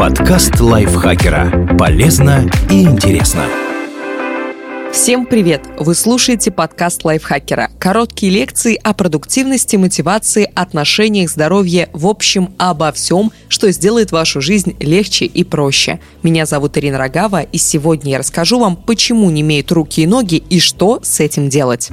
Подкаст лайфхакера. Полезно и интересно. Всем привет! Вы слушаете подкаст лайфхакера. Короткие лекции о продуктивности, мотивации, отношениях, здоровье, в общем, обо всем, что сделает вашу жизнь легче и проще. Меня зовут Ирина Рогава, и сегодня я расскажу вам, почему не имеют руки и ноги и что с этим делать.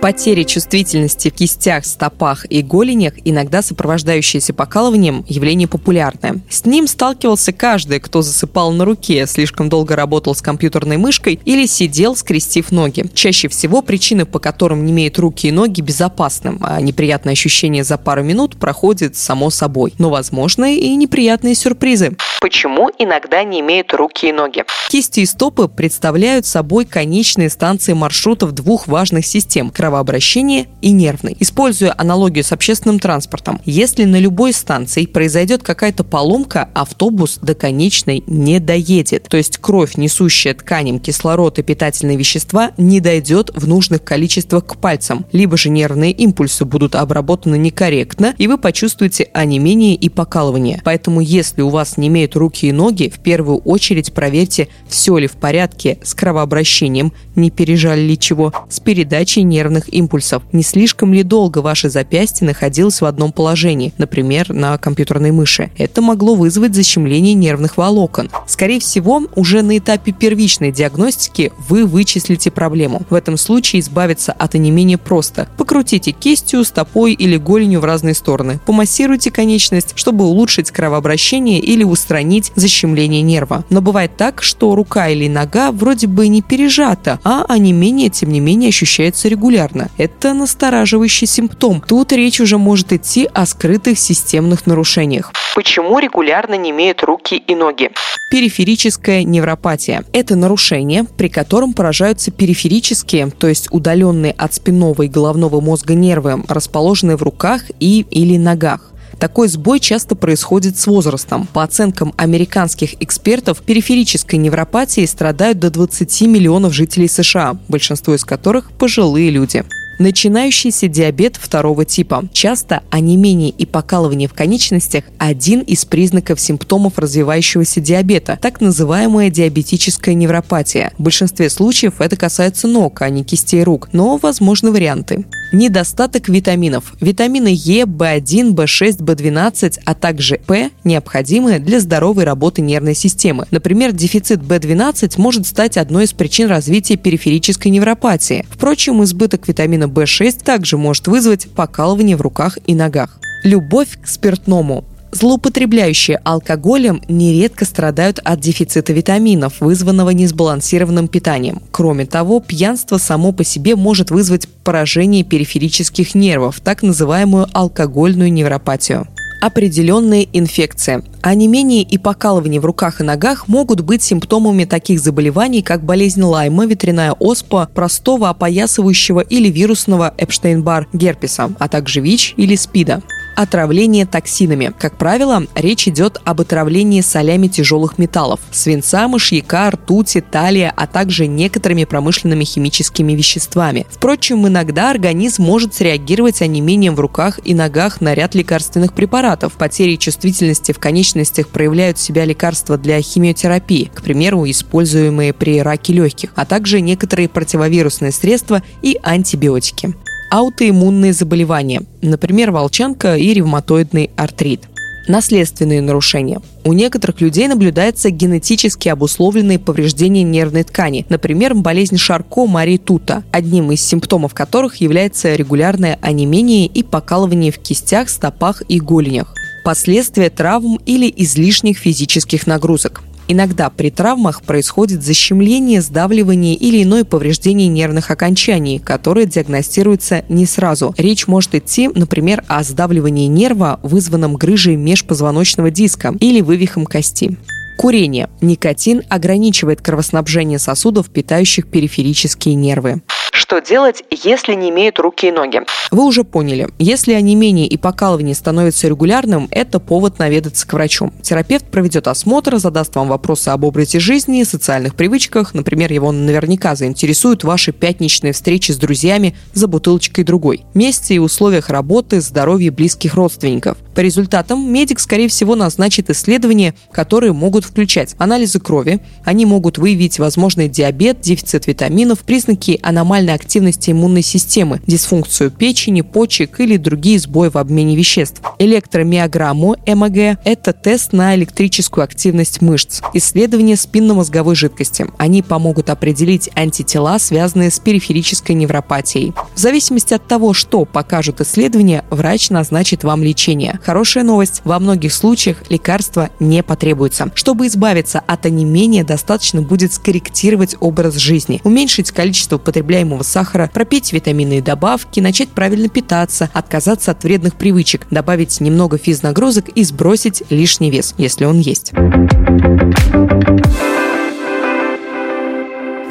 Потеря чувствительности в кистях, стопах и голенях, иногда сопровождающаяся покалыванием, явление популярное. С ним сталкивался каждый, кто засыпал на руке, слишком долго работал с компьютерной мышкой или сидел, скрестив ноги. Чаще всего причины, по которым не имеют руки и ноги, безопасным, а неприятное ощущение за пару минут проходит само собой. Но возможны и неприятные сюрпризы. Почему иногда не имеют руки и ноги? Кисти и стопы представляют собой конечные станции маршрутов двух важных систем – кровообращения и нервной. Используя аналогию с общественным транспортом, если на любой станции произойдет какая-то поломка, автобус до конечной не доедет. То есть кровь, несущая тканям кислород и питательные вещества, не дойдет в нужных количествах к пальцам. Либо же нервные импульсы будут обработаны некорректно, и вы почувствуете онемение и покалывание. Поэтому если у вас не имеют руки и ноги, в первую очередь проверьте, все ли в порядке с кровообращением, не пережали ли чего, с передачей нервных импульсов, не слишком ли долго ваше запястье находилось в одном положении, например, на компьютерной мыши. Это могло вызвать защемление нервных волокон. Скорее всего, уже на этапе первичной диагностики вы вычислите проблему. В этом случае избавиться от онемения просто. Покрутите кистью, стопой или голенью в разные стороны. Помассируйте конечность, чтобы улучшить кровообращение или устранить защемление нерва. Но бывает так, что рука или нога вроде бы не пережата, а онемение, тем не менее, ощущается регулярно. Это настораживающий симптом. Тут речь уже может идти о скрытых системных нарушениях. Почему регулярно не имеют руки и ноги? Периферическая невропатия – это нарушение, при котором поражаются периферические, то есть удаленные от спинного и головного мозга нервы, расположенные в руках и или ногах. Такой сбой часто происходит с возрастом. По оценкам американских экспертов, периферической невропатией страдают до 20 миллионов жителей США, большинство из которых пожилые люди. Начинающийся диабет второго типа. Часто онемение и покалывание в конечностях – один из признаков симптомов развивающегося диабета, так называемая диабетическая невропатия. В большинстве случаев это касается ног, а не кистей рук, но возможны варианты. Недостаток витаминов. Витамины Е, В1, В6, В12, а также П необходимы для здоровой работы нервной системы. Например, дефицит В12 может стать одной из причин развития периферической невропатии. Впрочем, избыток витамина В6 также может вызвать покалывание в руках и ногах. Любовь к спиртному. Злоупотребляющие алкоголем нередко страдают от дефицита витаминов, вызванного несбалансированным питанием. Кроме того, пьянство само по себе может вызвать поражение периферических нервов, так называемую алкогольную невропатию определенные инфекции. А и покалывание в руках и ногах могут быть симптомами таких заболеваний, как болезнь Лайма, ветряная оспа, простого опоясывающего или вирусного Эпштейн-Бар герпеса, а также ВИЧ или СПИДа отравление токсинами. Как правило, речь идет об отравлении солями тяжелых металлов – свинца, мышьяка, ртути, талия, а также некоторыми промышленными химическими веществами. Впрочем, иногда организм может среагировать онемением в руках и ногах на ряд лекарственных препаратов. Потери чувствительности в конечностях проявляют себя лекарства для химиотерапии, к примеру, используемые при раке легких, а также некоторые противовирусные средства и антибиотики аутоиммунные заболевания, например, волчанка и ревматоидный артрит. Наследственные нарушения. У некоторых людей наблюдается генетически обусловленные повреждения нервной ткани, например, болезнь Шарко Мари Тута, одним из симптомов которых является регулярное онемение и покалывание в кистях, стопах и голенях последствия травм или излишних физических нагрузок. Иногда при травмах происходит защемление, сдавливание или иное повреждение нервных окончаний, которые диагностируются не сразу. Речь может идти, например, о сдавливании нерва, вызванном грыжей межпозвоночного диска или вывихом кости. Курение. Никотин ограничивает кровоснабжение сосудов, питающих периферические нервы. Что делать, если не имеют руки и ноги? Вы уже поняли, если онемение и покалывание становятся регулярным, это повод наведаться к врачу. Терапевт проведет осмотр, задаст вам вопросы об образе жизни, социальных привычках. Например, его наверняка заинтересуют ваши пятничные встречи с друзьями за бутылочкой другой. Месте и условиях работы, здоровья близких родственников. По результатам медик, скорее всего, назначит исследования, которые могут включать анализы крови, они могут выявить возможный диабет, дефицит витаминов, признаки аномальной активности иммунной системы, дисфункцию печени, почек или другие сбои в обмене веществ. Электромиограмму МАГ – это тест на электрическую активность мышц. Исследование спинномозговой жидкости. Они помогут определить антитела, связанные с периферической невропатией. В зависимости от того, что покажут исследования, врач назначит вам лечение. Хорошая новость. Во многих случаях лекарства не потребуется. Чтобы избавиться от онемения, достаточно будет скорректировать образ жизни, уменьшить количество потребляемого сахара, пропить витаминные добавки, начать правильно питаться, отказаться от вредных привычек, добавить немного физнагрузок и сбросить лишний вес, если он есть.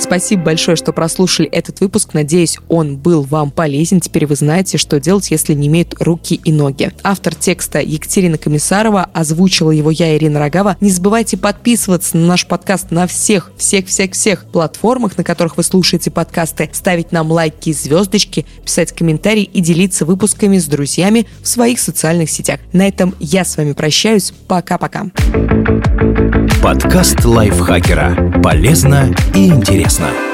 Спасибо большое, что прослушали этот выпуск. Надеюсь, он был вам полезен. Теперь вы знаете, что делать, если не имеют руки и ноги. Автор текста Екатерина Комиссарова, озвучила его я, Ирина Рогава. Не забывайте подписываться на наш подкаст на всех, всех, всех, всех платформах, на которых вы слушаете подкасты, ставить нам лайки и звездочки, писать комментарии и делиться выпусками с друзьями в своих социальных сетях. На этом я с вами прощаюсь. Пока-пока. Подкаст лайфхакера. Полезно и интересно.